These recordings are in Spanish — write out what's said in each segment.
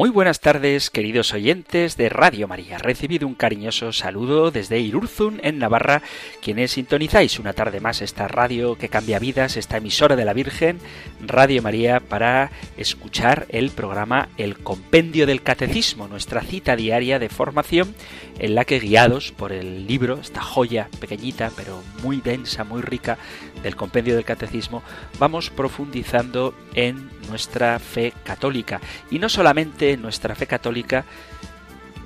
Muy buenas tardes, queridos oyentes de Radio María. Recibido un cariñoso saludo desde Irurzun, en Navarra, quienes sintonizáis una tarde más esta radio que cambia vidas, esta emisora de la Virgen, Radio María, para escuchar el programa El Compendio del Catecismo, nuestra cita diaria de formación, en la que guiados por el libro, esta joya pequeñita pero muy densa, muy rica del Compendio del Catecismo, vamos profundizando en nuestra fe católica. Y no solamente nuestra fe católica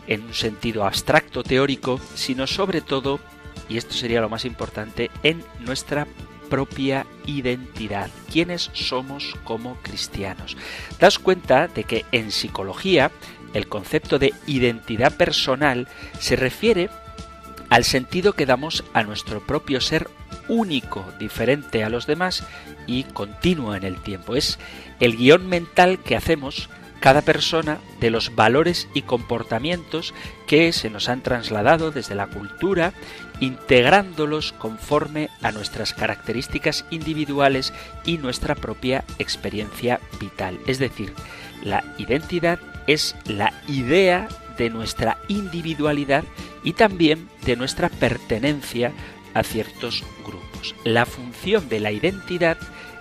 en un sentido abstracto, teórico, sino sobre todo, y esto sería lo más importante, en nuestra propia identidad, quiénes somos como cristianos. Das cuenta de que en psicología el concepto de identidad personal se refiere al sentido que damos a nuestro propio ser único, diferente a los demás y continuo en el tiempo. Es el guion mental que hacemos cada persona de los valores y comportamientos que se nos han trasladado desde la cultura, integrándolos conforme a nuestras características individuales y nuestra propia experiencia vital. Es decir, la identidad es la idea de nuestra individualidad y también de nuestra pertenencia a ciertos grupos. La función de la identidad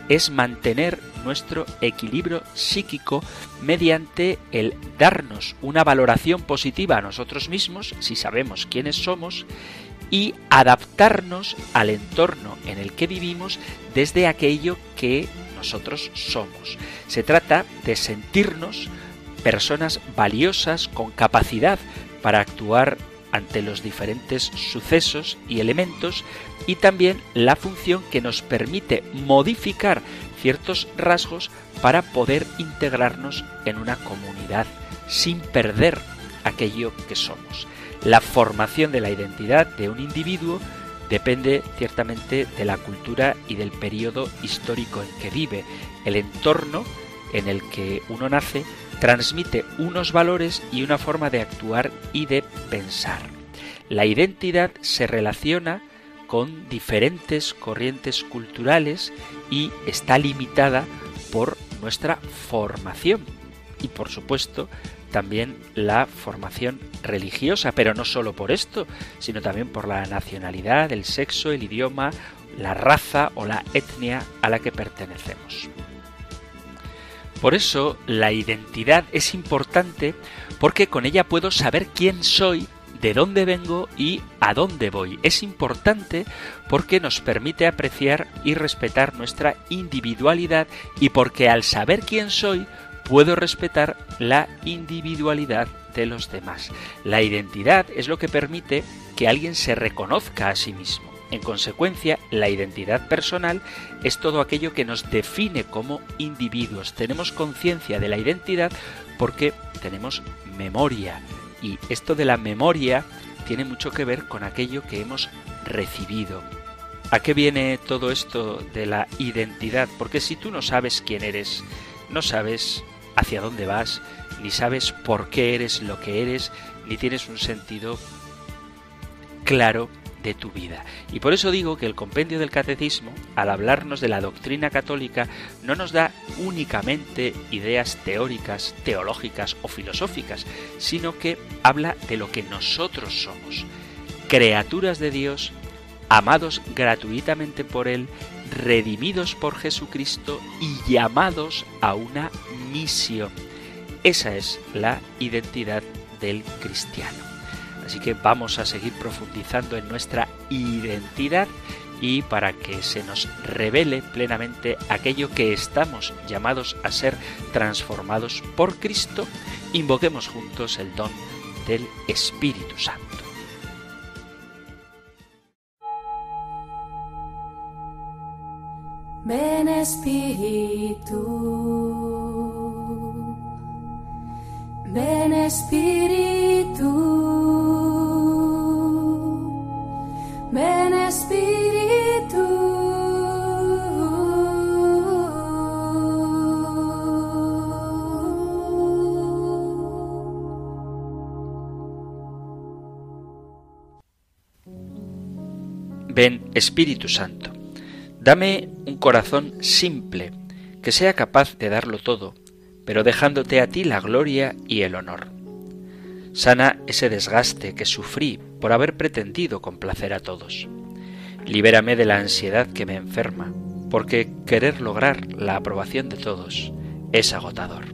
es mantener nuestro equilibrio psíquico mediante el darnos una valoración positiva a nosotros mismos, si sabemos quiénes somos, y adaptarnos al entorno en el que vivimos desde aquello que nosotros somos. Se trata de sentirnos personas valiosas con capacidad para actuar ante los diferentes sucesos y elementos y también la función que nos permite modificar ciertos rasgos para poder integrarnos en una comunidad sin perder aquello que somos. La formación de la identidad de un individuo depende ciertamente de la cultura y del periodo histórico en que vive. El entorno en el que uno nace transmite unos valores y una forma de actuar y de pensar. La identidad se relaciona con diferentes corrientes culturales y está limitada por nuestra formación y por supuesto también la formación religiosa, pero no solo por esto, sino también por la nacionalidad, el sexo, el idioma, la raza o la etnia a la que pertenecemos. Por eso la identidad es importante porque con ella puedo saber quién soy de dónde vengo y a dónde voy. Es importante porque nos permite apreciar y respetar nuestra individualidad y porque al saber quién soy puedo respetar la individualidad de los demás. La identidad es lo que permite que alguien se reconozca a sí mismo. En consecuencia, la identidad personal es todo aquello que nos define como individuos. Tenemos conciencia de la identidad porque tenemos memoria, y esto de la memoria tiene mucho que ver con aquello que hemos recibido. ¿A qué viene todo esto de la identidad? Porque si tú no sabes quién eres, no sabes hacia dónde vas, ni sabes por qué eres lo que eres, ni tienes un sentido claro de tu vida. Y por eso digo que el compendio del catecismo, al hablarnos de la doctrina católica, no nos da únicamente ideas teóricas, teológicas o filosóficas, sino que habla de lo que nosotros somos, criaturas de Dios, amados gratuitamente por Él, redimidos por Jesucristo y llamados a una misión. Esa es la identidad del cristiano. Así que vamos a seguir profundizando en nuestra identidad y para que se nos revele plenamente aquello que estamos llamados a ser transformados por Cristo, invoquemos juntos el don del Espíritu Santo. Ven Espíritu, ven Espíritu. Ven Espíritu Santo, dame un corazón simple, que sea capaz de darlo todo, pero dejándote a ti la gloria y el honor. Sana ese desgaste que sufrí por haber pretendido complacer a todos. Libérame de la ansiedad que me enferma, porque querer lograr la aprobación de todos es agotador.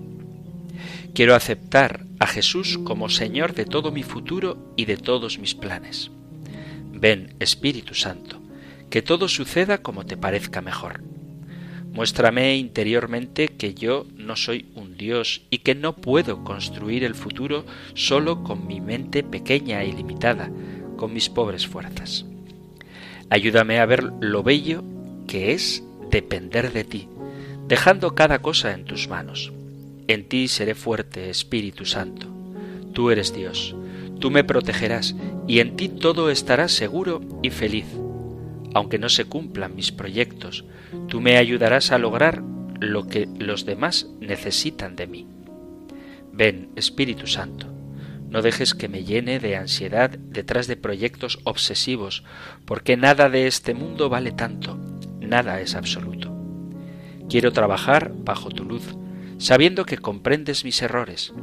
Quiero aceptar a Jesús como Señor de todo mi futuro y de todos mis planes. Ven, Espíritu Santo, que todo suceda como te parezca mejor. Muéstrame interiormente que yo no soy un Dios y que no puedo construir el futuro solo con mi mente pequeña y limitada, con mis pobres fuerzas. Ayúdame a ver lo bello que es depender de ti, dejando cada cosa en tus manos. En ti seré fuerte, Espíritu Santo. Tú eres Dios, tú me protegerás y en ti todo estará seguro y feliz. Aunque no se cumplan mis proyectos, tú me ayudarás a lograr lo que los demás necesitan de mí. Ven, Espíritu Santo, no dejes que me llene de ansiedad detrás de proyectos obsesivos, porque nada de este mundo vale tanto, nada es absoluto. Quiero trabajar bajo tu luz, sabiendo que comprendes mis errores,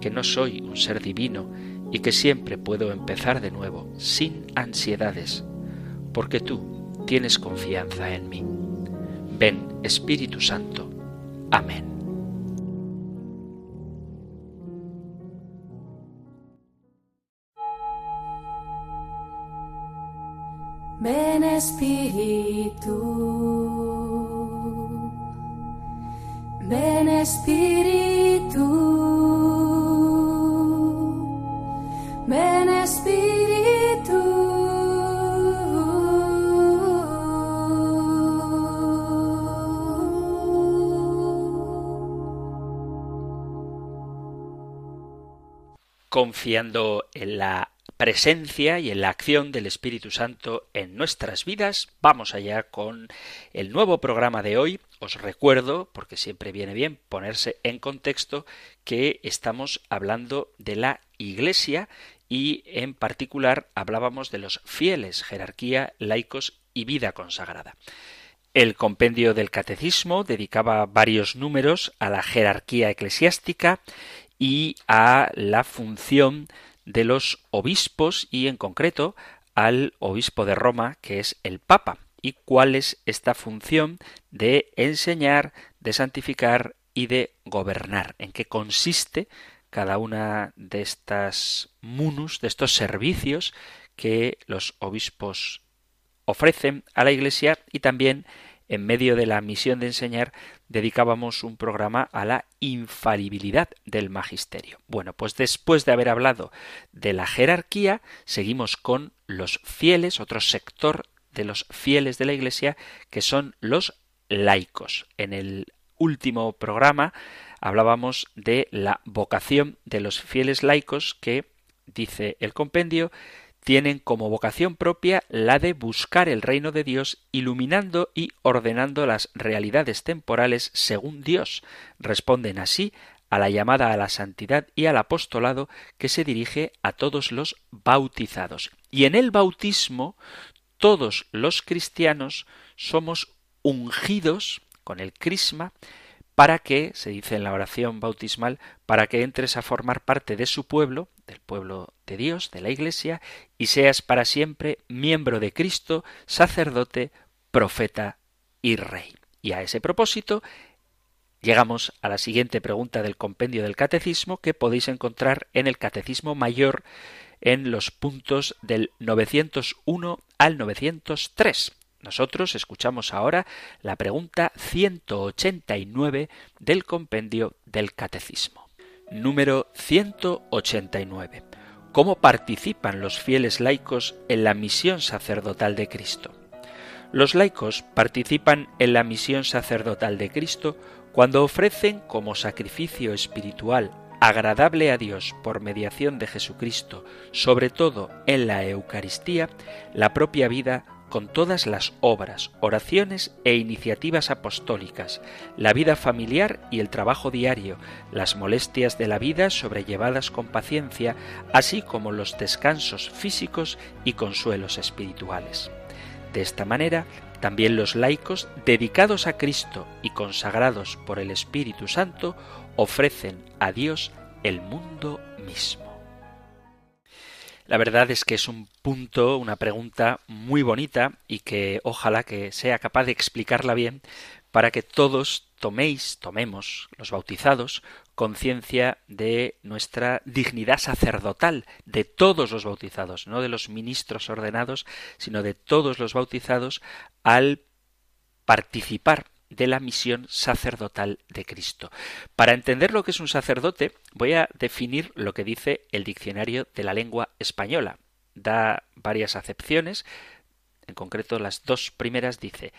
que no soy un ser divino y que siempre puedo empezar de nuevo, sin ansiedades, porque tú tienes confianza en mí. Ven, Espíritu Santo. Amén. Ven Espíritu, ven Espíritu, Confiando en la presencia y en la acción del Espíritu Santo en nuestras vidas. Vamos allá con el nuevo programa de hoy. Os recuerdo, porque siempre viene bien ponerse en contexto, que estamos hablando de la Iglesia y en particular hablábamos de los fieles, jerarquía, laicos y vida consagrada. El compendio del catecismo dedicaba varios números a la jerarquía eclesiástica y a la función de los obispos y en concreto al obispo de Roma, que es el Papa, y cuál es esta función de enseñar, de santificar y de gobernar, en qué consiste cada una de estas munus, de estos servicios que los obispos ofrecen a la Iglesia y también en medio de la misión de enseñar, dedicábamos un programa a la infalibilidad del magisterio. Bueno, pues después de haber hablado de la jerarquía, seguimos con los fieles, otro sector de los fieles de la Iglesia, que son los laicos. En el último programa hablábamos de la vocación de los fieles laicos que, dice el compendio, tienen como vocación propia la de buscar el reino de Dios, iluminando y ordenando las realidades temporales según Dios. Responden así a la llamada a la santidad y al apostolado que se dirige a todos los bautizados. Y en el bautismo todos los cristianos somos ungidos con el crisma para que, se dice en la oración bautismal, para que entres a formar parte de su pueblo, del pueblo de Dios, de la Iglesia, y seas para siempre miembro de Cristo, sacerdote, profeta y rey. Y a ese propósito, llegamos a la siguiente pregunta del compendio del catecismo que podéis encontrar en el Catecismo Mayor en los puntos del 901 al 903. Nosotros escuchamos ahora la pregunta 189 del compendio del Catecismo. Número 189. ¿Cómo participan los fieles laicos en la misión sacerdotal de Cristo? Los laicos participan en la misión sacerdotal de Cristo cuando ofrecen como sacrificio espiritual agradable a Dios por mediación de Jesucristo, sobre todo en la Eucaristía, la propia vida con todas las obras, oraciones e iniciativas apostólicas, la vida familiar y el trabajo diario, las molestias de la vida sobrellevadas con paciencia, así como los descansos físicos y consuelos espirituales. De esta manera, también los laicos, dedicados a Cristo y consagrados por el Espíritu Santo, ofrecen a Dios el mundo mismo. La verdad es que es un punto, una pregunta muy bonita y que ojalá que sea capaz de explicarla bien para que todos toméis, tomemos, los bautizados, conciencia de nuestra dignidad sacerdotal, de todos los bautizados, no de los ministros ordenados, sino de todos los bautizados al participar de la misión sacerdotal de Cristo. Para entender lo que es un sacerdote, voy a definir lo que dice el diccionario de la lengua española. Da varias acepciones, en concreto las dos primeras dice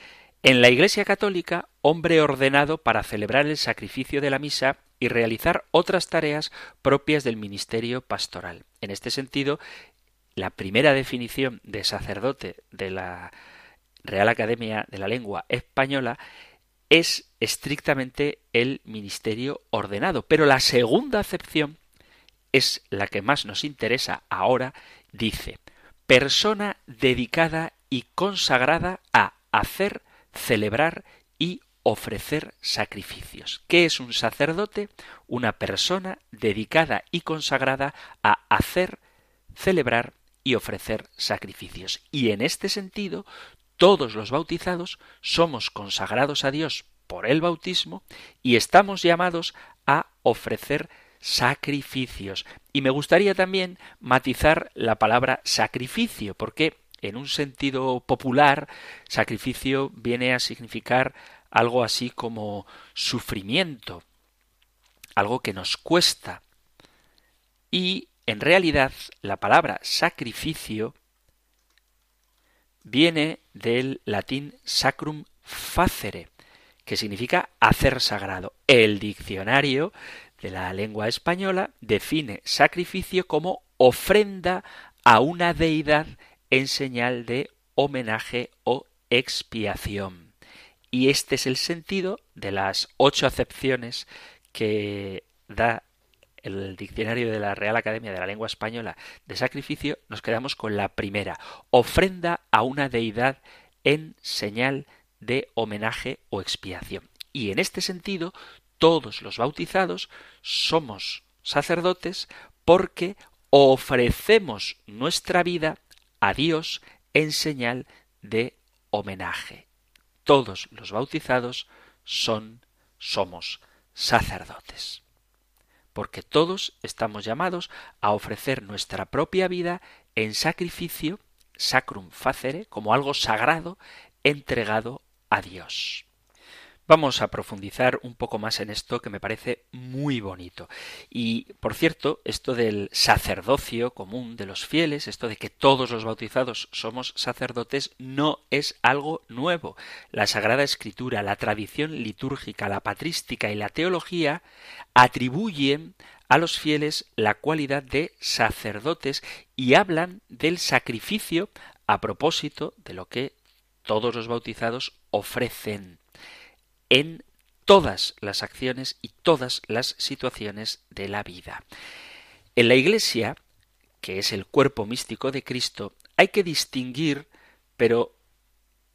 en la Iglesia Católica, hombre ordenado para celebrar el sacrificio de la misa y realizar otras tareas propias del ministerio pastoral. En este sentido, la primera definición de sacerdote de la Real Academia de la Lengua Española es estrictamente el ministerio ordenado. Pero la segunda acepción es la que más nos interesa ahora, dice, persona dedicada y consagrada a hacer, celebrar y ofrecer sacrificios. ¿Qué es un sacerdote? Una persona dedicada y consagrada a hacer, celebrar y ofrecer sacrificios. Y en este sentido, todos los bautizados somos consagrados a Dios por el bautismo y estamos llamados a ofrecer sacrificios. Y me gustaría también matizar la palabra sacrificio, porque en un sentido popular, sacrificio viene a significar algo así como sufrimiento, algo que nos cuesta. Y en realidad la palabra sacrificio viene del latín sacrum facere, que significa hacer sagrado. El diccionario de la lengua española define sacrificio como ofrenda a una deidad en señal de homenaje o expiación. Y este es el sentido de las ocho acepciones que da el diccionario de la Real Academia de la Lengua Española de sacrificio, nos quedamos con la primera, ofrenda a una deidad en señal de homenaje o expiación. Y en este sentido, todos los bautizados somos sacerdotes porque ofrecemos nuestra vida a Dios en señal de homenaje. Todos los bautizados son, somos sacerdotes. Porque todos estamos llamados a ofrecer nuestra propia vida en sacrificio, sacrum facere, como algo sagrado, entregado a Dios. Vamos a profundizar un poco más en esto que me parece muy bonito. Y, por cierto, esto del sacerdocio común de los fieles, esto de que todos los bautizados somos sacerdotes, no es algo nuevo. La Sagrada Escritura, la tradición litúrgica, la patrística y la teología atribuyen a los fieles la cualidad de sacerdotes y hablan del sacrificio a propósito de lo que todos los bautizados ofrecen en todas las acciones y todas las situaciones de la vida. En la Iglesia, que es el cuerpo místico de Cristo, hay que distinguir, pero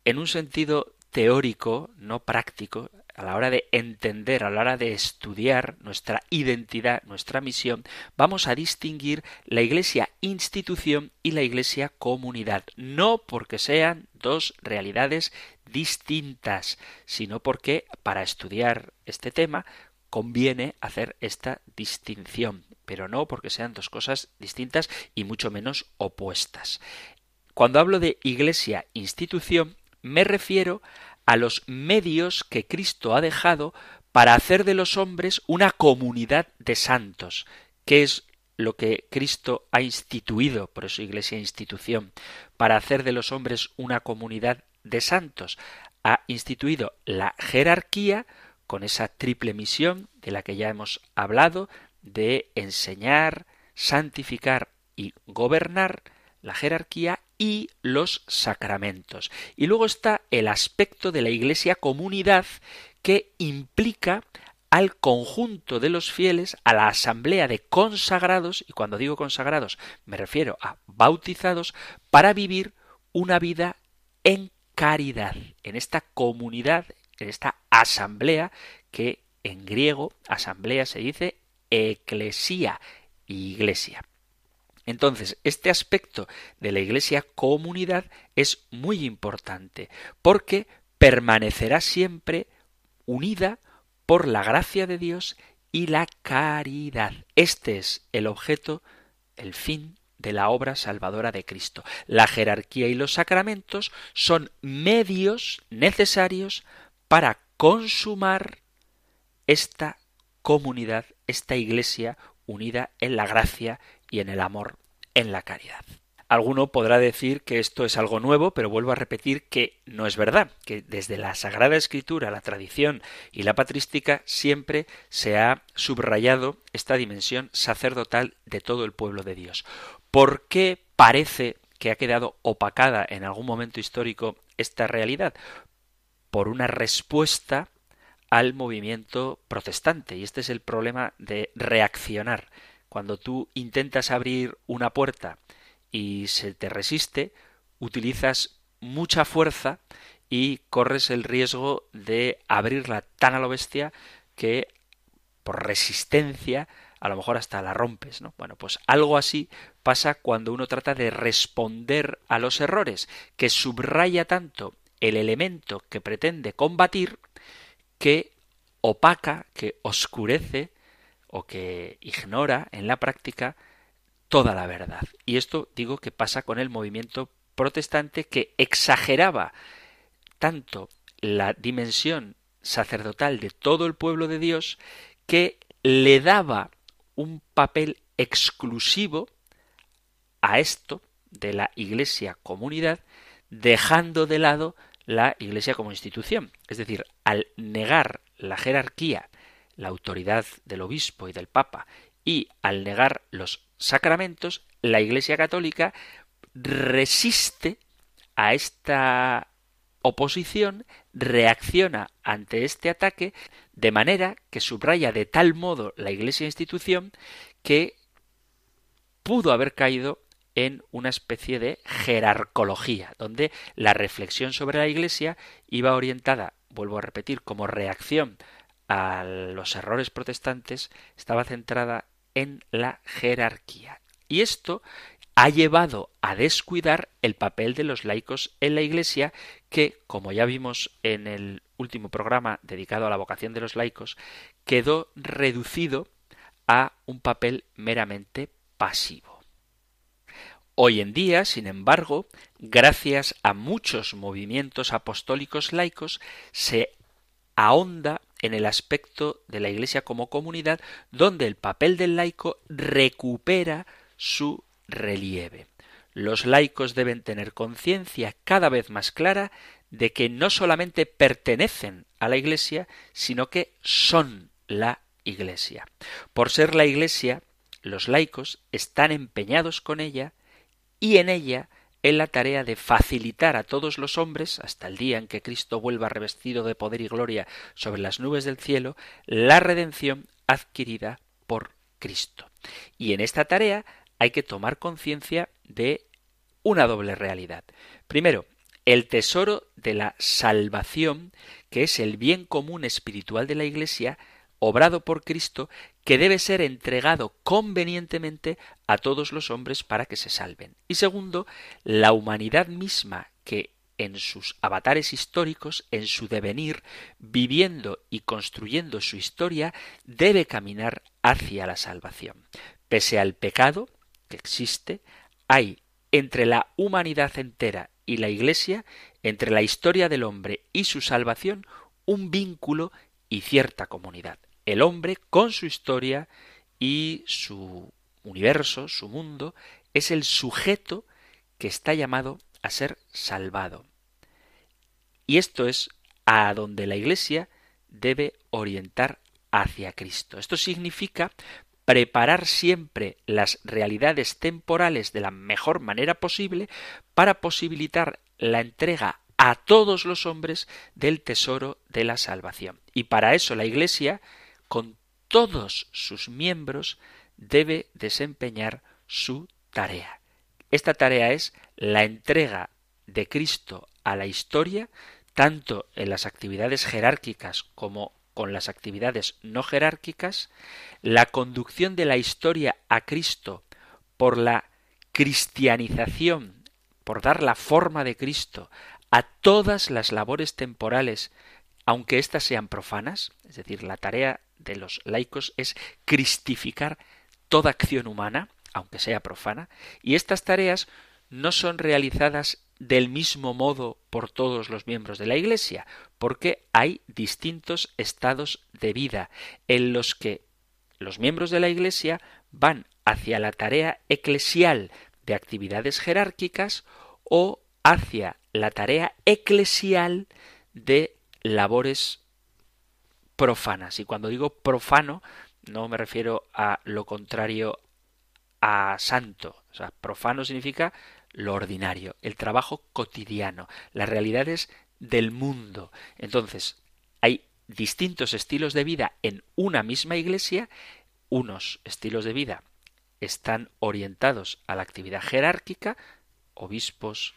en un sentido teórico, no práctico, a la hora de entender, a la hora de estudiar nuestra identidad, nuestra misión, vamos a distinguir la Iglesia institución y la Iglesia comunidad, no porque sean dos realidades distintas, sino porque para estudiar este tema conviene hacer esta distinción, pero no porque sean dos cosas distintas y mucho menos opuestas. Cuando hablo de Iglesia institución, me refiero a los medios que Cristo ha dejado para hacer de los hombres una comunidad de santos, que es lo que Cristo ha instituido, por eso Iglesia institución, para hacer de los hombres una comunidad de santos. Ha instituido la jerarquía con esa triple misión de la que ya hemos hablado, de enseñar, santificar y gobernar, la jerarquía y los sacramentos. Y luego está el aspecto de la Iglesia comunidad que implica al conjunto de los fieles, a la asamblea de consagrados, y cuando digo consagrados me refiero a bautizados, para vivir una vida en caridad, en esta comunidad, en esta asamblea que en griego asamblea se dice eclesía, iglesia. Entonces, este aspecto de la iglesia comunidad es muy importante porque permanecerá siempre unida por la gracia de Dios y la caridad. Este es el objeto, el fin de la obra salvadora de Cristo. La jerarquía y los sacramentos son medios necesarios para consumar esta comunidad, esta iglesia unida en la gracia y en el amor, en la caridad. Alguno podrá decir que esto es algo nuevo, pero vuelvo a repetir que no es verdad, que desde la Sagrada Escritura, la tradición y la patrística siempre se ha subrayado esta dimensión sacerdotal de todo el pueblo de Dios. ¿Por qué parece que ha quedado opacada en algún momento histórico esta realidad? Por una respuesta al movimiento protestante. Y este es el problema de reaccionar. Cuando tú intentas abrir una puerta y se te resiste, utilizas mucha fuerza y corres el riesgo de abrirla tan a lo bestia que por resistencia a lo mejor hasta la rompes, ¿no? Bueno, pues algo así pasa cuando uno trata de responder a los errores, que subraya tanto el elemento que pretende combatir que opaca, que oscurece o que ignora en la práctica toda la verdad. Y esto digo que pasa con el movimiento protestante que exageraba tanto la dimensión sacerdotal de todo el pueblo de Dios que le daba un papel exclusivo a esto de la Iglesia comunidad, dejando de lado la Iglesia como institución. Es decir, al negar la jerarquía, la autoridad del obispo y del papa, y al negar los sacramentos, la Iglesia Católica resiste a esta oposición, reacciona ante este ataque, de manera que subraya de tal modo la Iglesia institución que pudo haber caído en una especie de jerarcología, donde la reflexión sobre la Iglesia iba orientada, vuelvo a repetir, como reacción a los errores protestantes, estaba centrada en la jerarquía. Y esto ha llevado a descuidar el papel de los laicos en la Iglesia, que, como ya vimos en el último programa dedicado a la vocación de los laicos, quedó reducido a un papel meramente pasivo. Hoy en día, sin embargo, gracias a muchos movimientos apostólicos laicos, se ahonda en el aspecto de la Iglesia como comunidad, donde el papel del laico recupera su relieve. Los laicos deben tener conciencia cada vez más clara de que no solamente pertenecen a la Iglesia, sino que son la Iglesia. Por ser la Iglesia, los laicos están empeñados con ella y en ella en la tarea de facilitar a todos los hombres, hasta el día en que Cristo vuelva revestido de poder y gloria sobre las nubes del cielo, la redención adquirida por Cristo. Y en esta tarea hay que tomar conciencia de una doble realidad. Primero, el tesoro de la salvación, que es el bien común espiritual de la Iglesia, obrado por Cristo, que debe ser entregado convenientemente a todos los hombres para que se salven. Y segundo, la humanidad misma que en sus avatares históricos, en su devenir, viviendo y construyendo su historia, debe caminar hacia la salvación. Pese al pecado que existe, hay entre la humanidad entera y la Iglesia, entre la historia del hombre y su salvación, un vínculo y cierta comunidad el hombre con su historia y su universo, su mundo, es el sujeto que está llamado a ser salvado. Y esto es a donde la Iglesia debe orientar hacia Cristo. Esto significa preparar siempre las realidades temporales de la mejor manera posible para posibilitar la entrega a todos los hombres del tesoro de la salvación. Y para eso la Iglesia con todos sus miembros, debe desempeñar su tarea. Esta tarea es la entrega de Cristo a la historia, tanto en las actividades jerárquicas como con las actividades no jerárquicas, la conducción de la historia a Cristo por la cristianización, por dar la forma de Cristo a todas las labores temporales, aunque éstas sean profanas, es decir, la tarea de los laicos es cristificar toda acción humana, aunque sea profana, y estas tareas no son realizadas del mismo modo por todos los miembros de la Iglesia, porque hay distintos estados de vida en los que los miembros de la Iglesia van hacia la tarea eclesial de actividades jerárquicas o hacia la tarea eclesial de labores profanas. Y cuando digo profano, no me refiero a lo contrario a santo. O sea, profano significa lo ordinario, el trabajo cotidiano, las realidades del mundo. Entonces, hay distintos estilos de vida en una misma iglesia, unos estilos de vida están orientados a la actividad jerárquica, obispos,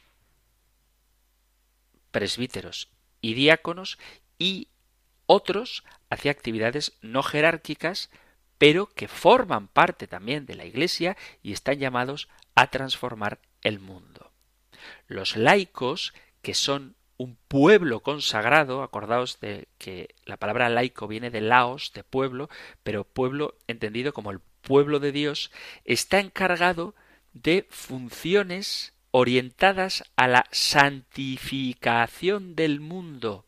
presbíteros y diáconos, y otros hacia actividades no jerárquicas, pero que forman parte también de la Iglesia y están llamados a transformar el mundo. Los laicos, que son un pueblo consagrado, acordaos de que la palabra laico viene de laos, de pueblo, pero pueblo entendido como el pueblo de Dios, está encargado de funciones orientadas a la santificación del mundo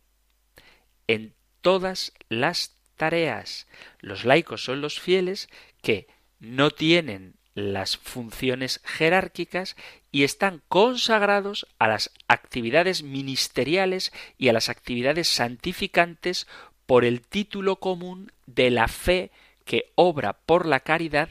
todas las tareas. Los laicos son los fieles que no tienen las funciones jerárquicas y están consagrados a las actividades ministeriales y a las actividades santificantes por el título común de la fe que obra por la caridad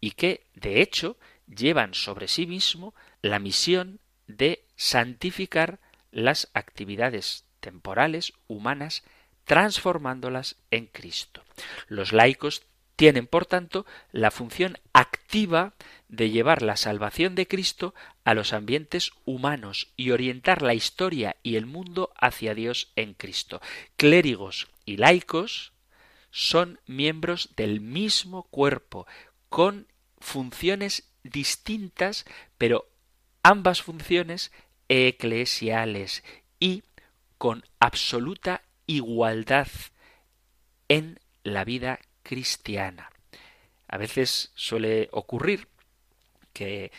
y que, de hecho, llevan sobre sí mismo la misión de santificar las actividades temporales, humanas, transformándolas en Cristo. Los laicos tienen, por tanto, la función activa de llevar la salvación de Cristo a los ambientes humanos y orientar la historia y el mundo hacia Dios en Cristo. Clérigos y laicos son miembros del mismo cuerpo, con funciones distintas, pero ambas funciones eclesiales y con absoluta igualdad en la vida cristiana. A veces suele ocurrir que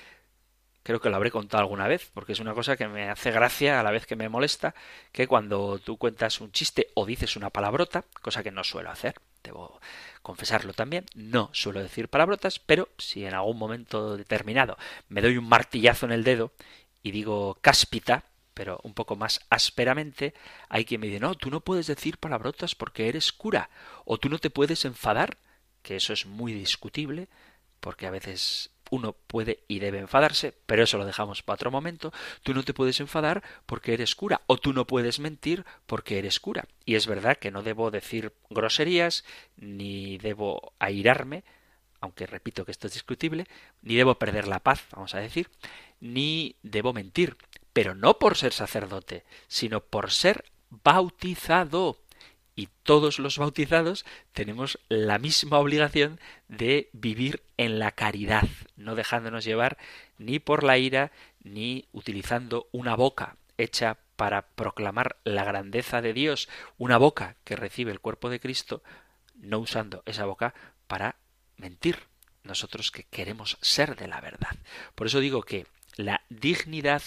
creo que lo habré contado alguna vez, porque es una cosa que me hace gracia a la vez que me molesta, que cuando tú cuentas un chiste o dices una palabrota, cosa que no suelo hacer, debo confesarlo también, no suelo decir palabrotas, pero si en algún momento determinado me doy un martillazo en el dedo y digo cáspita, pero un poco más ásperamente, hay quien me dice, no, tú no puedes decir palabrotas porque eres cura, o tú no te puedes enfadar, que eso es muy discutible, porque a veces uno puede y debe enfadarse, pero eso lo dejamos para otro momento. Tú no te puedes enfadar porque eres cura, o tú no puedes mentir porque eres cura. Y es verdad que no debo decir groserías, ni debo airarme, aunque repito que esto es discutible, ni debo perder la paz, vamos a decir, ni debo mentir pero no por ser sacerdote, sino por ser bautizado. Y todos los bautizados tenemos la misma obligación de vivir en la caridad, no dejándonos llevar ni por la ira, ni utilizando una boca hecha para proclamar la grandeza de Dios, una boca que recibe el cuerpo de Cristo, no usando esa boca para mentir, nosotros que queremos ser de la verdad. Por eso digo que la dignidad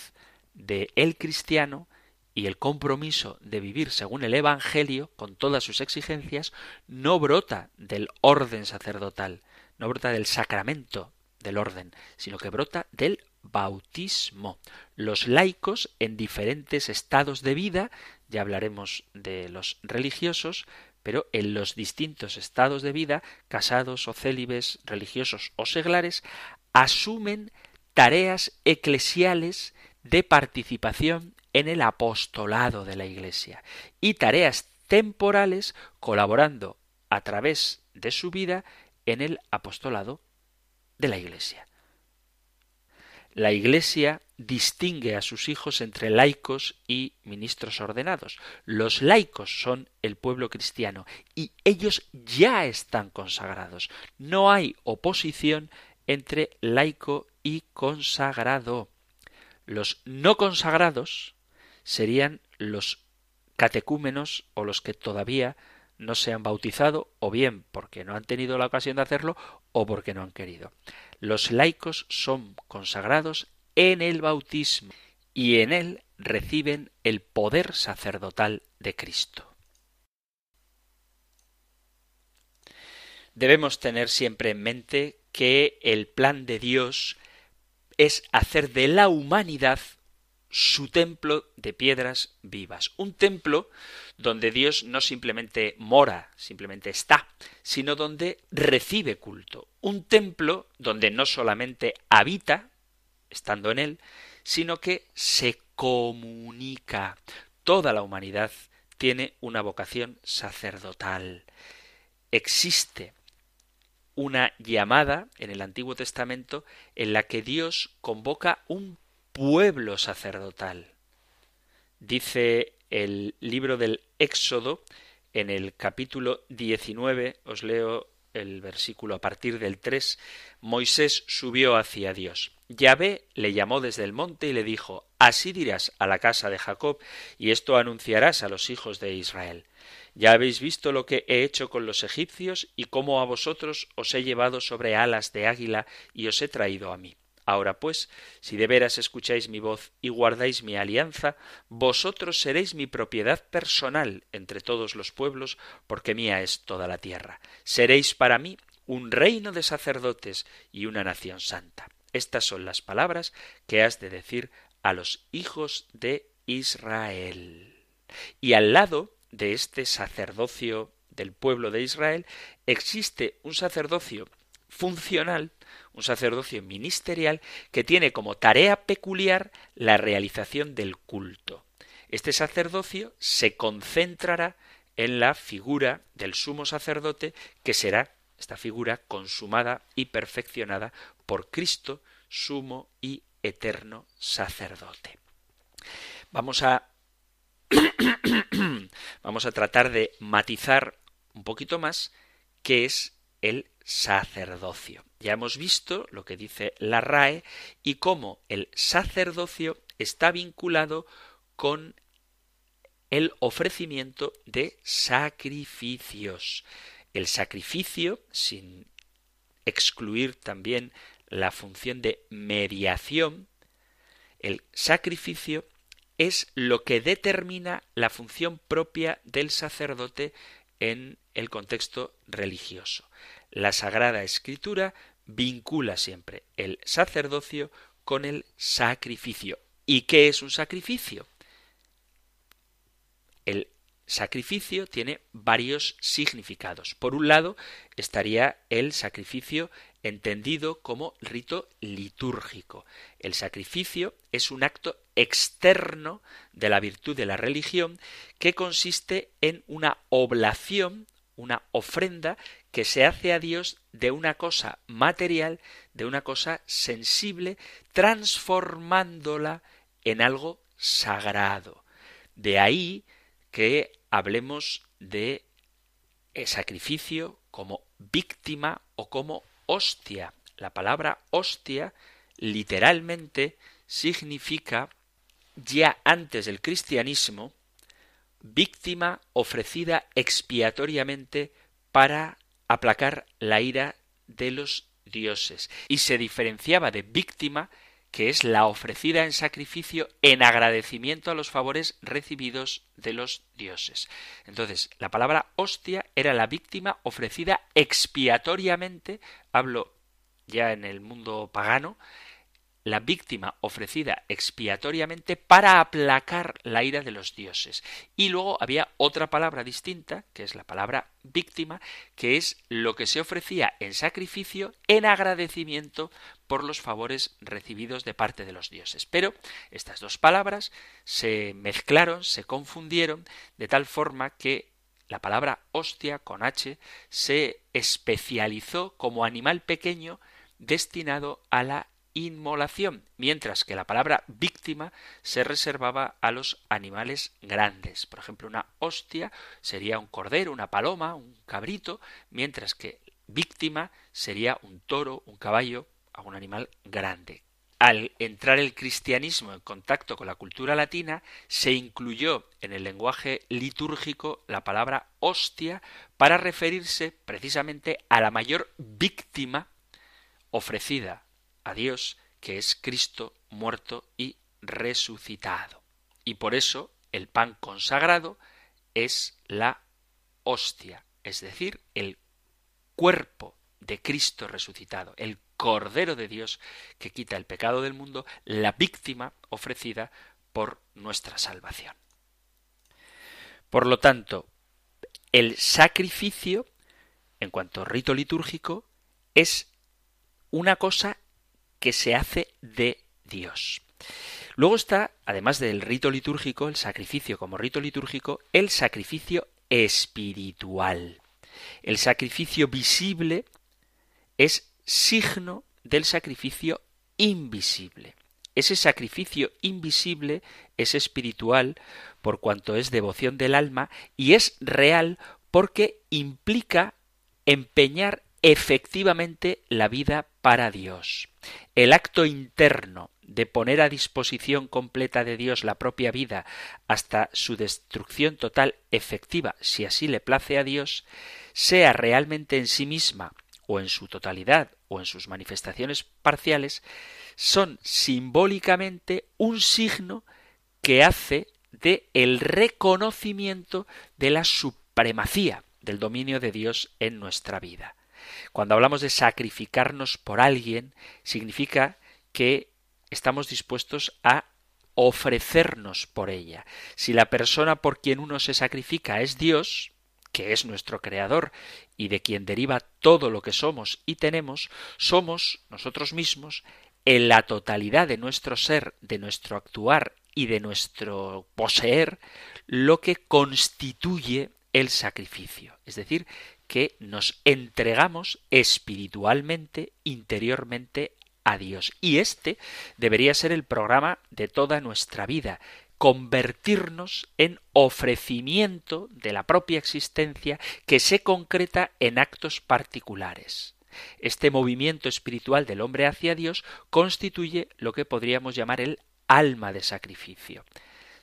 de el cristiano y el compromiso de vivir según el Evangelio, con todas sus exigencias, no brota del orden sacerdotal, no brota del sacramento del orden, sino que brota del bautismo. Los laicos en diferentes estados de vida, ya hablaremos de los religiosos, pero en los distintos estados de vida, casados o célibes, religiosos o seglares, asumen tareas eclesiales de participación en el apostolado de la Iglesia y tareas temporales colaborando a través de su vida en el apostolado de la Iglesia. La Iglesia distingue a sus hijos entre laicos y ministros ordenados. Los laicos son el pueblo cristiano y ellos ya están consagrados. No hay oposición entre laico y consagrado. Los no consagrados serían los catecúmenos o los que todavía no se han bautizado, o bien porque no han tenido la ocasión de hacerlo, o porque no han querido. Los laicos son consagrados en el bautismo y en él reciben el poder sacerdotal de Cristo. Debemos tener siempre en mente que el plan de Dios es hacer de la humanidad su templo de piedras vivas. Un templo donde Dios no simplemente mora, simplemente está, sino donde recibe culto. Un templo donde no solamente habita, estando en él, sino que se comunica. Toda la humanidad tiene una vocación sacerdotal. Existe una llamada en el Antiguo Testamento en la que Dios convoca un pueblo sacerdotal. Dice el libro del Éxodo en el capítulo 19, os leo el versículo a partir del 3, Moisés subió hacia Dios. Yahvé le llamó desde el monte y le dijo, Así dirás a la casa de Jacob, y esto anunciarás a los hijos de Israel. Ya habéis visto lo que he hecho con los egipcios y cómo a vosotros os he llevado sobre alas de águila y os he traído a mí. Ahora pues, si de veras escucháis mi voz y guardáis mi alianza, vosotros seréis mi propiedad personal entre todos los pueblos, porque mía es toda la tierra. Seréis para mí un reino de sacerdotes y una nación santa. Estas son las palabras que has de decir a los hijos de Israel. Y al lado de este sacerdocio del pueblo de Israel existe un sacerdocio funcional, un sacerdocio ministerial que tiene como tarea peculiar la realización del culto. Este sacerdocio se concentrará en la figura del sumo sacerdote que será esta figura consumada y perfeccionada por Cristo, sumo y eterno sacerdote. Vamos a vamos a tratar de matizar un poquito más qué es el sacerdocio. Ya hemos visto lo que dice la RAE y cómo el sacerdocio está vinculado con el ofrecimiento de sacrificios. El sacrificio, sin excluir también la función de mediación, el sacrificio es lo que determina la función propia del sacerdote en el contexto religioso. La Sagrada Escritura vincula siempre el sacerdocio con el sacrificio. ¿Y qué es un sacrificio? El sacrificio tiene varios significados. Por un lado estaría el sacrificio entendido como rito litúrgico. El sacrificio es un acto externo de la virtud de la religión que consiste en una oblación, una ofrenda que se hace a Dios de una cosa material, de una cosa sensible, transformándola en algo sagrado. De ahí que hablemos de sacrificio como víctima o como hostia. La palabra hostia literalmente significa ya antes del cristianismo víctima ofrecida expiatoriamente para aplacar la ira de los dioses y se diferenciaba de víctima que es la ofrecida en sacrificio en agradecimiento a los favores recibidos de los dioses. Entonces, la palabra hostia era la víctima ofrecida expiatoriamente, hablo ya en el mundo pagano, la víctima ofrecida expiatoriamente para aplacar la ira de los dioses. Y luego había otra palabra distinta, que es la palabra víctima, que es lo que se ofrecía en sacrificio en agradecimiento por los favores recibidos de parte de los dioses. Pero estas dos palabras se mezclaron, se confundieron, de tal forma que la palabra hostia con H se especializó como animal pequeño destinado a la inmolación, mientras que la palabra víctima se reservaba a los animales grandes. Por ejemplo, una hostia sería un cordero, una paloma, un cabrito, mientras que víctima sería un toro, un caballo, un animal grande. Al entrar el cristianismo en contacto con la cultura latina, se incluyó en el lenguaje litúrgico la palabra hostia para referirse precisamente a la mayor víctima ofrecida a Dios, que es Cristo muerto y resucitado. Y por eso el pan consagrado es la hostia, es decir, el cuerpo de Cristo resucitado, el Cordero de Dios que quita el pecado del mundo, la víctima ofrecida por nuestra salvación. Por lo tanto, el sacrificio, en cuanto a rito litúrgico, es una cosa que se hace de Dios. Luego está, además del rito litúrgico, el sacrificio como rito litúrgico, el sacrificio espiritual. El sacrificio visible es signo del sacrificio invisible. Ese sacrificio invisible es espiritual por cuanto es devoción del alma y es real porque implica empeñar efectivamente la vida para Dios. El acto interno de poner a disposición completa de Dios la propia vida hasta su destrucción total efectiva, si así le place a Dios, sea realmente en sí misma o en su totalidad o en sus manifestaciones parciales, son simbólicamente un signo que hace de el reconocimiento de la supremacía del dominio de Dios en nuestra vida. Cuando hablamos de sacrificarnos por alguien, significa que estamos dispuestos a ofrecernos por ella. Si la persona por quien uno se sacrifica es Dios, que es nuestro Creador y de quien deriva todo lo que somos y tenemos, somos nosotros mismos en la totalidad de nuestro ser, de nuestro actuar y de nuestro poseer, lo que constituye el sacrificio. Es decir, que nos entregamos espiritualmente, interiormente a Dios. Y este debería ser el programa de toda nuestra vida, convertirnos en ofrecimiento de la propia existencia que se concreta en actos particulares. Este movimiento espiritual del hombre hacia Dios constituye lo que podríamos llamar el alma de sacrificio.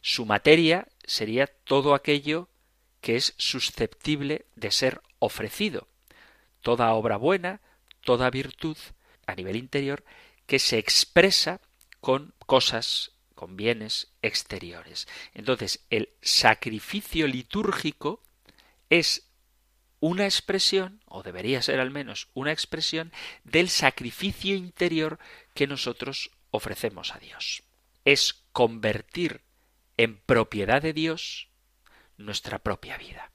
Su materia sería todo aquello que es susceptible de ser ofrecido. Toda obra buena, toda virtud a nivel interior que se expresa con cosas, con bienes exteriores. Entonces, el sacrificio litúrgico es una expresión, o debería ser al menos una expresión, del sacrificio interior que nosotros ofrecemos a Dios. Es convertir en propiedad de Dios nuestra propia vida.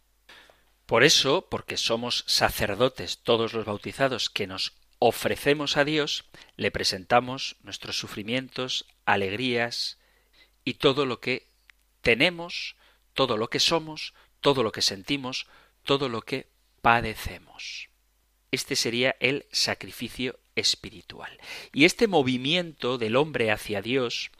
Por eso, porque somos sacerdotes todos los bautizados que nos ofrecemos a Dios, le presentamos nuestros sufrimientos, alegrías y todo lo que tenemos, todo lo que somos, todo lo que sentimos, todo lo que padecemos. Este sería el sacrificio espiritual. Y este movimiento del hombre hacia Dios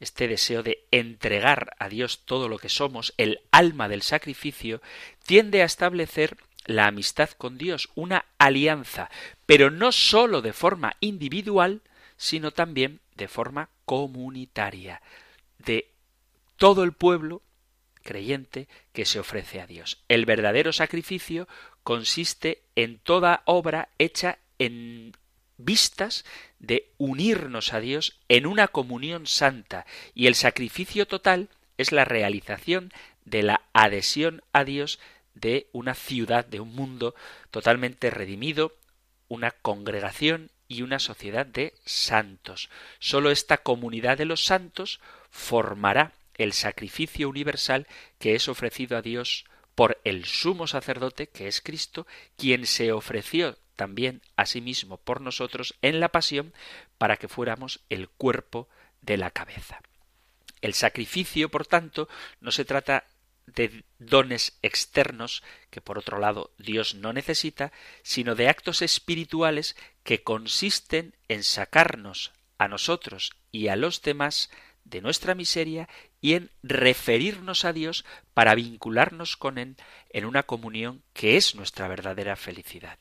este deseo de entregar a Dios todo lo que somos, el alma del sacrificio, tiende a establecer la amistad con Dios, una alianza, pero no sólo de forma individual, sino también de forma comunitaria, de todo el pueblo creyente que se ofrece a Dios. El verdadero sacrificio consiste en toda obra hecha en vistas de unirnos a Dios en una comunión santa y el sacrificio total es la realización de la adhesión a Dios de una ciudad, de un mundo totalmente redimido, una congregación y una sociedad de santos. Sólo esta comunidad de los santos formará el sacrificio universal que es ofrecido a Dios por el sumo sacerdote, que es Cristo, quien se ofreció también asimismo por nosotros en la pasión para que fuéramos el cuerpo de la cabeza. El sacrificio, por tanto, no se trata de dones externos que por otro lado Dios no necesita, sino de actos espirituales que consisten en sacarnos a nosotros y a los demás de nuestra miseria y en referirnos a Dios para vincularnos con Él en una comunión que es nuestra verdadera felicidad.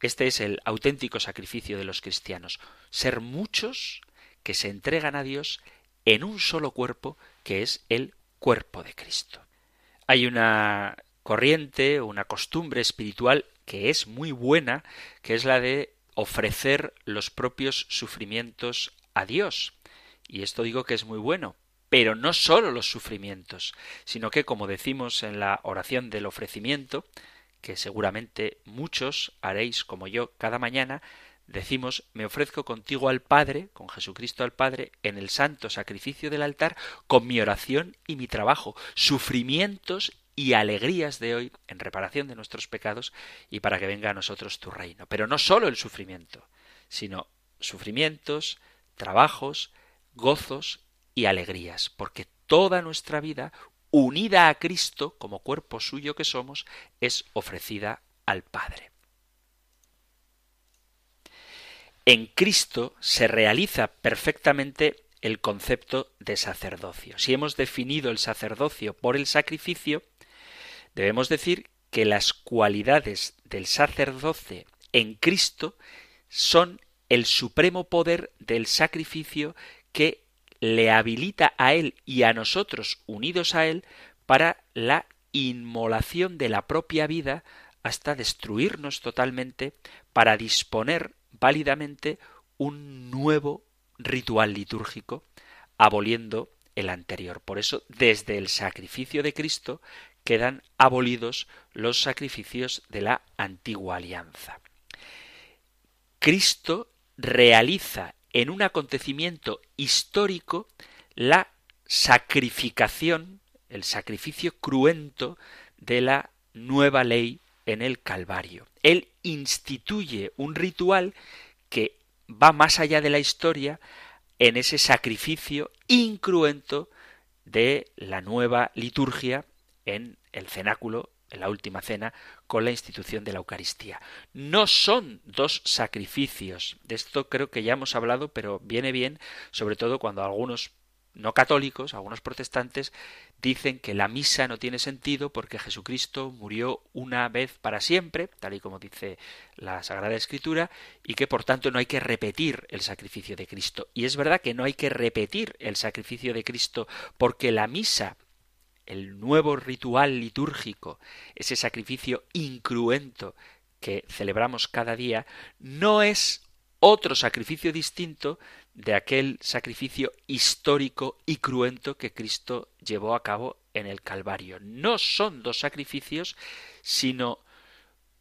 Este es el auténtico sacrificio de los cristianos, ser muchos que se entregan a Dios en un solo cuerpo que es el cuerpo de Cristo. Hay una corriente, una costumbre espiritual que es muy buena, que es la de ofrecer los propios sufrimientos a Dios. Y esto digo que es muy bueno, pero no solo los sufrimientos, sino que, como decimos en la oración del ofrecimiento, que seguramente muchos haréis como yo cada mañana, decimos me ofrezco contigo al Padre, con Jesucristo al Padre, en el santo sacrificio del altar, con mi oración y mi trabajo, sufrimientos y alegrías de hoy en reparación de nuestros pecados y para que venga a nosotros tu reino. Pero no solo el sufrimiento, sino sufrimientos, trabajos, gozos y alegrías, porque toda nuestra vida, unida a Cristo como cuerpo suyo que somos, es ofrecida al Padre. En Cristo se realiza perfectamente el concepto de sacerdocio. Si hemos definido el sacerdocio por el sacrificio, debemos decir que las cualidades del sacerdoce en Cristo son el supremo poder del sacrificio que le habilita a Él y a nosotros unidos a Él para la inmolación de la propia vida hasta destruirnos totalmente para disponer válidamente un nuevo ritual litúrgico aboliendo el anterior. Por eso, desde el sacrificio de Cristo quedan abolidos los sacrificios de la antigua alianza. Cristo realiza en un acontecimiento histórico la sacrificación, el sacrificio cruento de la nueva ley en el Calvario. Él instituye un ritual que va más allá de la historia en ese sacrificio incruento de la nueva liturgia en el cenáculo en la última cena con la institución de la Eucaristía. No son dos sacrificios. De esto creo que ya hemos hablado, pero viene bien, sobre todo cuando algunos no católicos, algunos protestantes, dicen que la misa no tiene sentido porque Jesucristo murió una vez para siempre, tal y como dice la Sagrada Escritura, y que por tanto no hay que repetir el sacrificio de Cristo. Y es verdad que no hay que repetir el sacrificio de Cristo porque la misa el nuevo ritual litúrgico, ese sacrificio incruento que celebramos cada día, no es otro sacrificio distinto de aquel sacrificio histórico y cruento que Cristo llevó a cabo en el Calvario. No son dos sacrificios, sino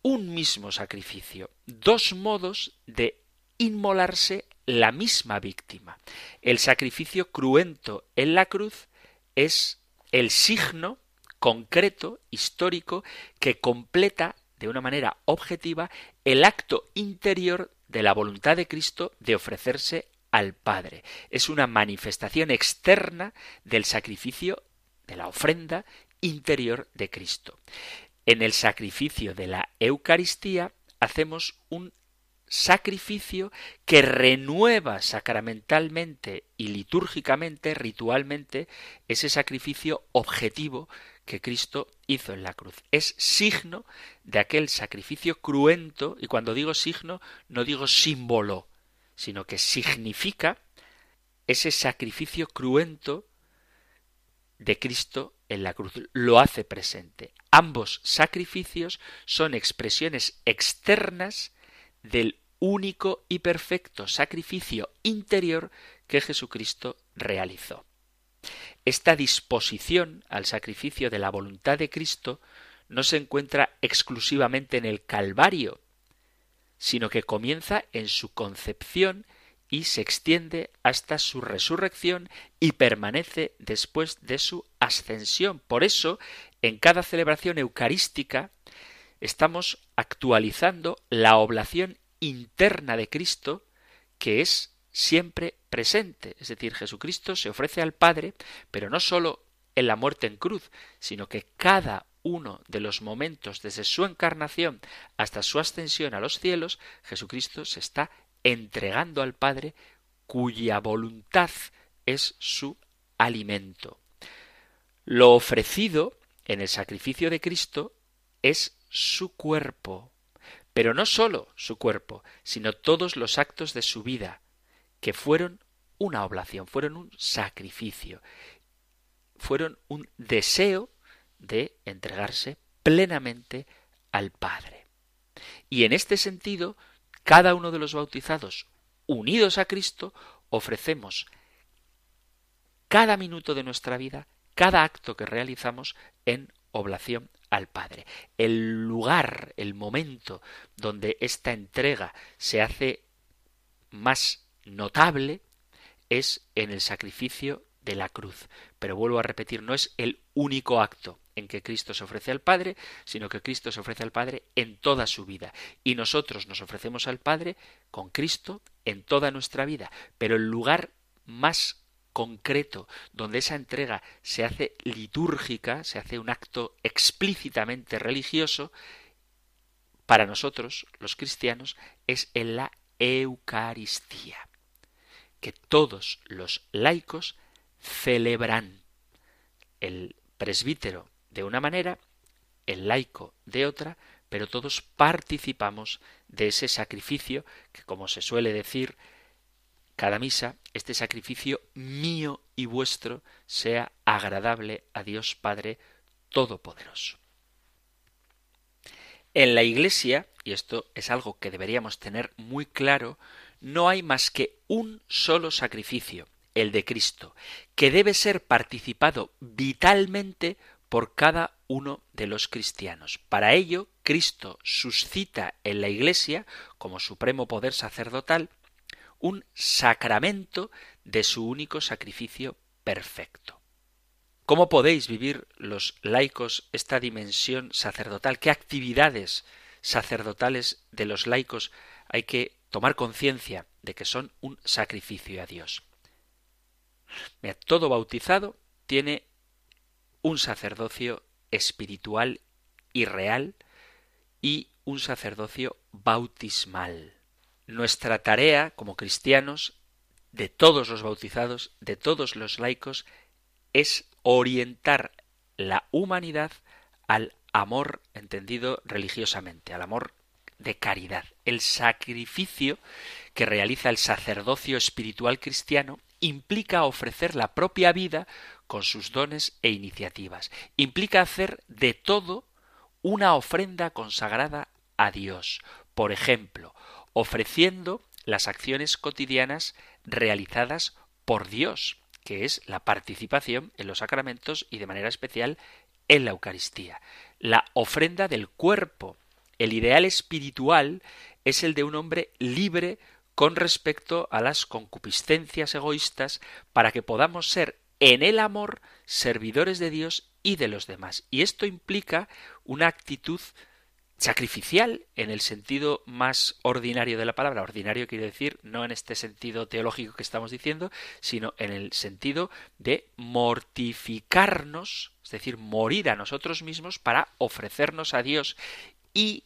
un mismo sacrificio, dos modos de inmolarse la misma víctima. El sacrificio cruento en la cruz es el signo concreto, histórico, que completa de una manera objetiva el acto interior de la voluntad de Cristo de ofrecerse al Padre. Es una manifestación externa del sacrificio, de la ofrenda interior de Cristo. En el sacrificio de la Eucaristía hacemos un sacrificio que renueva sacramentalmente y litúrgicamente, ritualmente, ese sacrificio objetivo que Cristo hizo en la cruz. Es signo de aquel sacrificio cruento, y cuando digo signo, no digo símbolo, sino que significa ese sacrificio cruento de Cristo en la cruz. Lo hace presente. Ambos sacrificios son expresiones externas del único y perfecto sacrificio interior que Jesucristo realizó. Esta disposición al sacrificio de la voluntad de Cristo no se encuentra exclusivamente en el Calvario, sino que comienza en su concepción y se extiende hasta su resurrección y permanece después de su ascensión. Por eso, en cada celebración eucarística, estamos actualizando la oblación interna de Cristo que es siempre presente. Es decir, Jesucristo se ofrece al Padre, pero no sólo en la muerte en cruz, sino que cada uno de los momentos desde su encarnación hasta su ascensión a los cielos, Jesucristo se está entregando al Padre cuya voluntad es su alimento. Lo ofrecido en el sacrificio de Cristo es su cuerpo, pero no sólo su cuerpo, sino todos los actos de su vida, que fueron una oblación, fueron un sacrificio, fueron un deseo de entregarse plenamente al Padre. Y en este sentido, cada uno de los bautizados, unidos a Cristo, ofrecemos cada minuto de nuestra vida, cada acto que realizamos en oblación al Padre. El lugar, el momento donde esta entrega se hace más notable es en el sacrificio de la cruz. Pero vuelvo a repetir, no es el único acto en que Cristo se ofrece al Padre, sino que Cristo se ofrece al Padre en toda su vida. Y nosotros nos ofrecemos al Padre con Cristo en toda nuestra vida. Pero el lugar más concreto donde esa entrega se hace litúrgica, se hace un acto explícitamente religioso, para nosotros, los cristianos, es en la Eucaristía, que todos los laicos celebran. El presbítero de una manera, el laico de otra, pero todos participamos de ese sacrificio que, como se suele decir, cada misa, este sacrificio mío y vuestro sea agradable a Dios Padre Todopoderoso. En la Iglesia, y esto es algo que deberíamos tener muy claro, no hay más que un solo sacrificio, el de Cristo, que debe ser participado vitalmente por cada uno de los cristianos. Para ello, Cristo suscita en la Iglesia, como supremo poder sacerdotal, un sacramento de su único sacrificio perfecto. ¿Cómo podéis vivir los laicos esta dimensión sacerdotal? ¿Qué actividades sacerdotales de los laicos hay que tomar conciencia de que son un sacrificio a Dios? todo bautizado tiene un sacerdocio espiritual y real y un sacerdocio bautismal nuestra tarea como cristianos, de todos los bautizados, de todos los laicos, es orientar la humanidad al amor entendido religiosamente, al amor de caridad. El sacrificio que realiza el sacerdocio espiritual cristiano implica ofrecer la propia vida con sus dones e iniciativas. Implica hacer de todo una ofrenda consagrada a Dios. Por ejemplo, ofreciendo las acciones cotidianas realizadas por Dios, que es la participación en los sacramentos y de manera especial en la Eucaristía. La ofrenda del cuerpo. El ideal espiritual es el de un hombre libre con respecto a las concupiscencias egoístas para que podamos ser en el amor servidores de Dios y de los demás. Y esto implica una actitud sacrificial en el sentido más ordinario de la palabra. Ordinario quiere decir no en este sentido teológico que estamos diciendo, sino en el sentido de mortificarnos, es decir, morir a nosotros mismos para ofrecernos a Dios. Y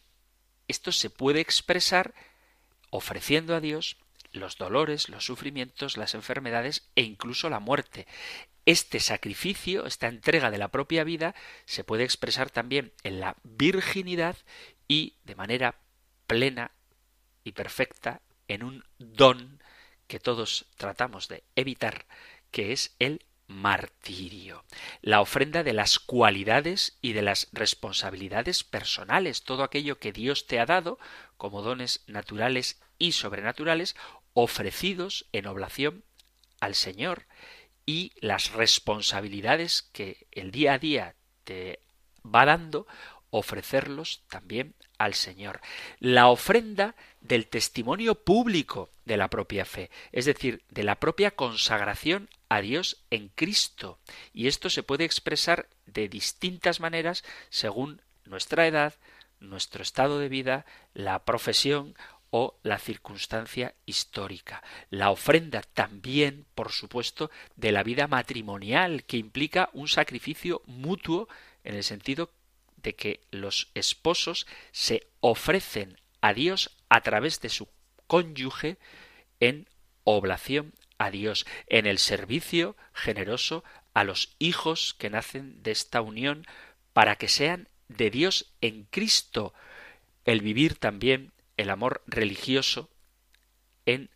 esto se puede expresar ofreciendo a Dios los dolores, los sufrimientos, las enfermedades e incluso la muerte. Este sacrificio, esta entrega de la propia vida, se puede expresar también en la virginidad y de manera plena y perfecta en un don que todos tratamos de evitar, que es el martirio, la ofrenda de las cualidades y de las responsabilidades personales, todo aquello que Dios te ha dado como dones naturales y sobrenaturales, ofrecidos en oblación al Señor, y las responsabilidades que el día a día te va dando, ofrecerlos también al Señor. La ofrenda del testimonio público de la propia fe, es decir, de la propia consagración a Dios en Cristo. Y esto se puede expresar de distintas maneras según nuestra edad, nuestro estado de vida, la profesión o la circunstancia histórica. La ofrenda también, por supuesto, de la vida matrimonial, que implica un sacrificio mutuo en el sentido de que los esposos se ofrecen a Dios a través de su cónyuge en oblación a Dios, en el servicio generoso a los hijos que nacen de esta unión para que sean de Dios en Cristo, el vivir también el amor religioso en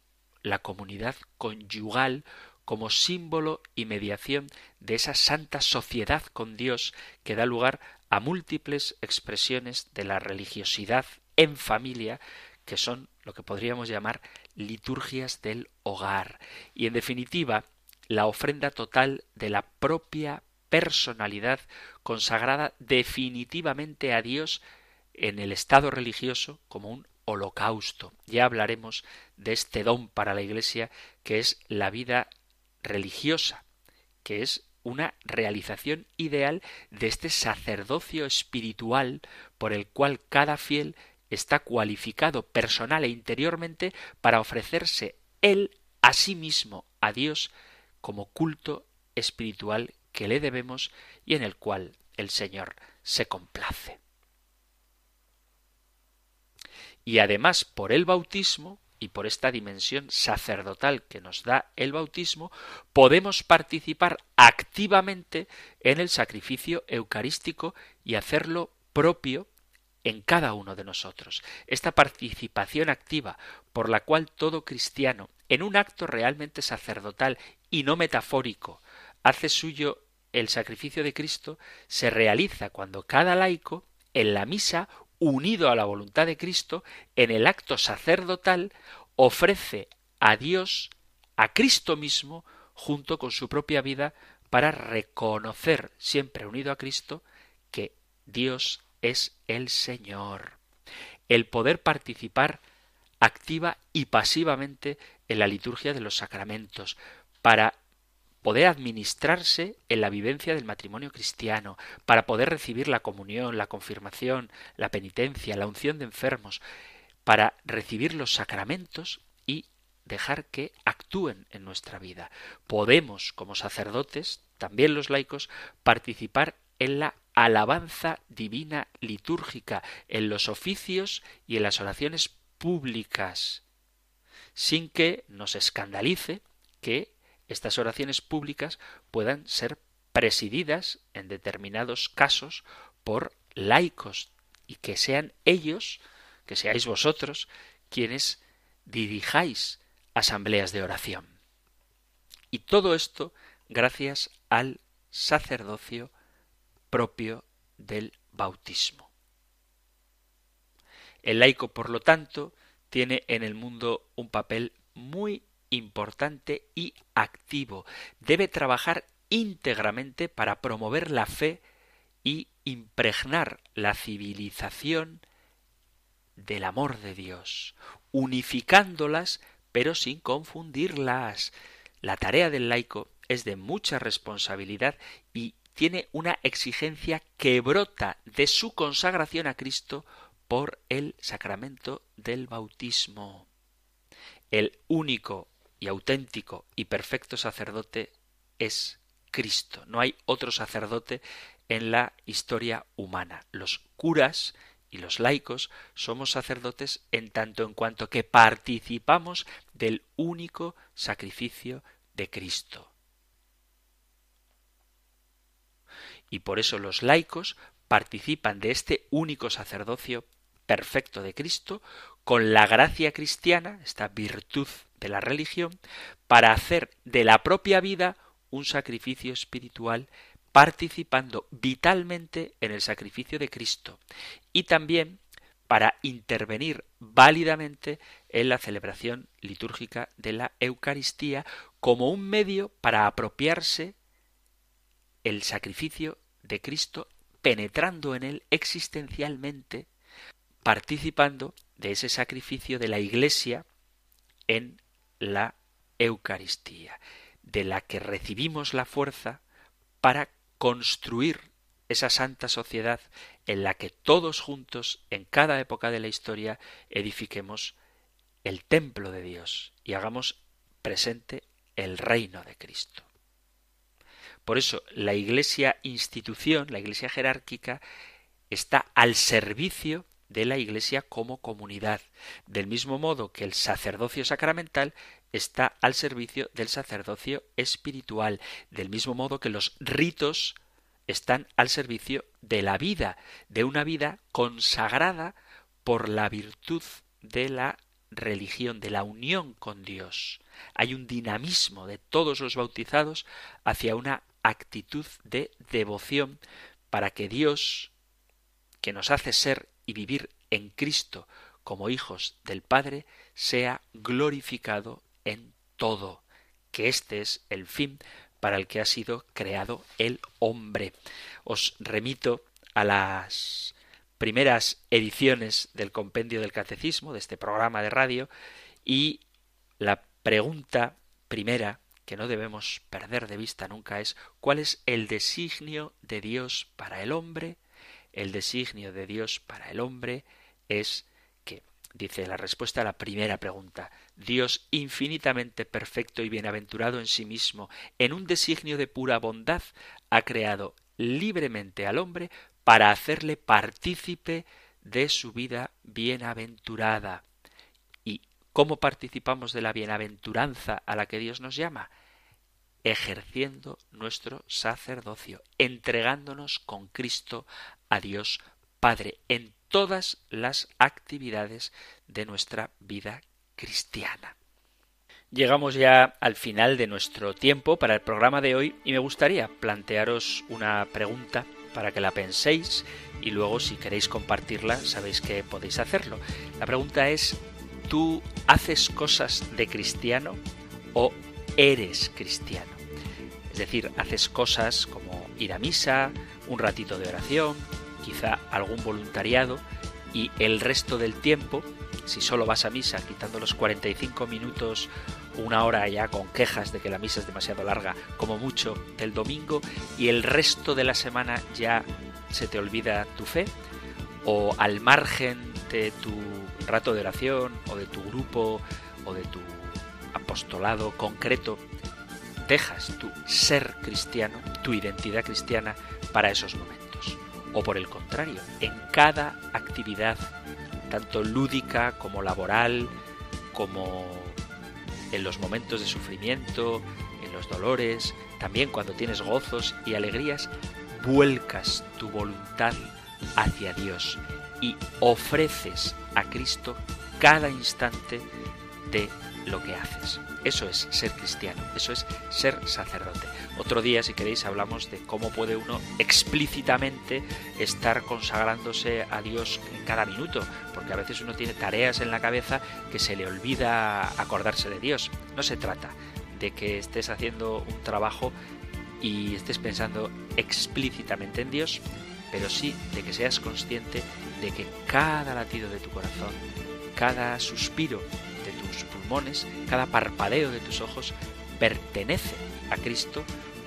la comunidad conyugal como símbolo y mediación de esa santa sociedad con Dios que da lugar a múltiples expresiones de la religiosidad en familia que son lo que podríamos llamar liturgias del hogar. Y en definitiva la ofrenda total de la propia personalidad consagrada definitivamente a Dios en el estado religioso como un holocausto. Ya hablaremos de este don para la Iglesia que es la vida religiosa, que es una realización ideal de este sacerdocio espiritual por el cual cada fiel está cualificado personal e interiormente para ofrecerse él a sí mismo a Dios como culto espiritual que le debemos y en el cual el Señor se complace. Y además por el bautismo y por esta dimensión sacerdotal que nos da el bautismo, podemos participar activamente en el sacrificio eucarístico y hacerlo propio en cada uno de nosotros. Esta participación activa por la cual todo cristiano, en un acto realmente sacerdotal y no metafórico, hace suyo el sacrificio de Cristo, se realiza cuando cada laico, en la misa, unido a la voluntad de Cristo, en el acto sacerdotal, ofrece a Dios, a Cristo mismo, junto con su propia vida, para reconocer, siempre unido a Cristo, que Dios es el Señor. El poder participar activa y pasivamente en la liturgia de los sacramentos, para poder administrarse en la vivencia del matrimonio cristiano, para poder recibir la comunión, la confirmación, la penitencia, la unción de enfermos, para recibir los sacramentos y dejar que actúen en nuestra vida. Podemos, como sacerdotes, también los laicos, participar en la alabanza divina litúrgica, en los oficios y en las oraciones públicas, sin que nos escandalice que estas oraciones públicas puedan ser presididas en determinados casos por laicos y que sean ellos, que seáis vosotros, quienes dirijáis asambleas de oración. Y todo esto gracias al sacerdocio propio del bautismo. El laico, por lo tanto, tiene en el mundo un papel muy importante y activo. Debe trabajar íntegramente para promover la fe y impregnar la civilización del amor de Dios, unificándolas pero sin confundirlas. La tarea del laico es de mucha responsabilidad y tiene una exigencia que brota de su consagración a Cristo por el sacramento del bautismo. El único y auténtico y perfecto sacerdote es Cristo. No hay otro sacerdote en la historia humana. Los curas y los laicos somos sacerdotes en tanto en cuanto que participamos del único sacrificio de Cristo. Y por eso los laicos participan de este único sacerdocio perfecto de Cristo con la gracia cristiana, esta virtud de la religión, para hacer de la propia vida un sacrificio espiritual participando vitalmente en el sacrificio de Cristo y también para intervenir válidamente en la celebración litúrgica de la Eucaristía como un medio para apropiarse el sacrificio de Cristo penetrando en él existencialmente participando de ese sacrificio de la Iglesia en la Eucaristía, de la que recibimos la fuerza para construir esa santa sociedad en la que todos juntos, en cada época de la historia, edifiquemos el templo de Dios y hagamos presente el reino de Cristo. Por eso la Iglesia institución, la Iglesia jerárquica, está al servicio de la Iglesia como comunidad, del mismo modo que el sacerdocio sacramental está al servicio del sacerdocio espiritual, del mismo modo que los ritos están al servicio de la vida, de una vida consagrada por la virtud de la religión, de la unión con Dios. Hay un dinamismo de todos los bautizados hacia una actitud de devoción para que Dios, que nos hace ser y vivir en Cristo como hijos del Padre, sea glorificado en todo, que este es el fin para el que ha sido creado el hombre. Os remito a las primeras ediciones del compendio del catecismo, de este programa de radio, y la pregunta primera que no debemos perder de vista nunca es ¿cuál es el designio de Dios para el hombre? El designio de Dios para el hombre es que, dice la respuesta a la primera pregunta, Dios infinitamente perfecto y bienaventurado en sí mismo, en un designio de pura bondad, ha creado libremente al hombre para hacerle partícipe de su vida bienaventurada. ¿Y cómo participamos de la bienaventuranza a la que Dios nos llama? Ejerciendo nuestro sacerdocio, entregándonos con Cristo a Dios Padre en todas las actividades de nuestra vida cristiana. Llegamos ya al final de nuestro tiempo para el programa de hoy y me gustaría plantearos una pregunta para que la penséis y luego si queréis compartirla sabéis que podéis hacerlo. La pregunta es, ¿tú haces cosas de cristiano o eres cristiano? Es decir, haces cosas como ir a misa, un ratito de oración, quizá algún voluntariado y el resto del tiempo, si solo vas a misa, quitando los 45 minutos, una hora ya con quejas de que la misa es demasiado larga, como mucho del domingo, y el resto de la semana ya se te olvida tu fe, o al margen de tu rato de oración, o de tu grupo, o de tu apostolado concreto, dejas tu ser cristiano, tu identidad cristiana para esos momentos o por el contrario, en cada actividad, tanto lúdica como laboral, como en los momentos de sufrimiento, en los dolores, también cuando tienes gozos y alegrías, vuelcas tu voluntad hacia Dios y ofreces a Cristo cada instante de lo que haces. Eso es ser cristiano, eso es ser sacerdote. Otro día, si queréis, hablamos de cómo puede uno explícitamente estar consagrándose a Dios en cada minuto, porque a veces uno tiene tareas en la cabeza que se le olvida acordarse de Dios. No se trata de que estés haciendo un trabajo y estés pensando explícitamente en Dios, pero sí de que seas consciente de que cada latido de tu corazón, cada suspiro cada parpadeo de tus ojos pertenece a Cristo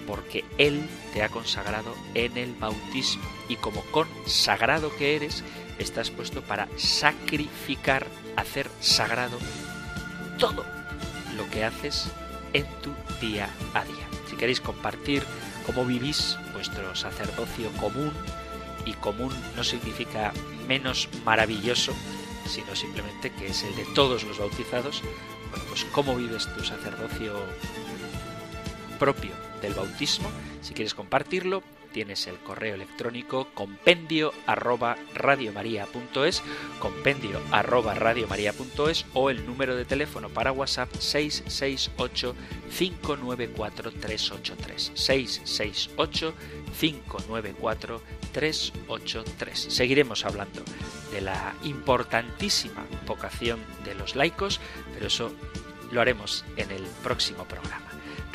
porque Él te ha consagrado en el bautismo y como consagrado que eres, estás puesto para sacrificar, hacer sagrado todo lo que haces en tu día a día. Si queréis compartir cómo vivís vuestro sacerdocio común, y común no significa menos maravilloso, sino simplemente que es el de todos los bautizados, bueno, pues cómo vives tu sacerdocio propio del bautismo. Si quieres compartirlo, tienes el correo electrónico compendio arroba radiomaria.es, compendio arroba radiomaria.es o el número de teléfono para WhatsApp 668 594 383 668 594 383. Seguiremos hablando de la importantísima vocación de los laicos, pero eso lo haremos en el próximo programa.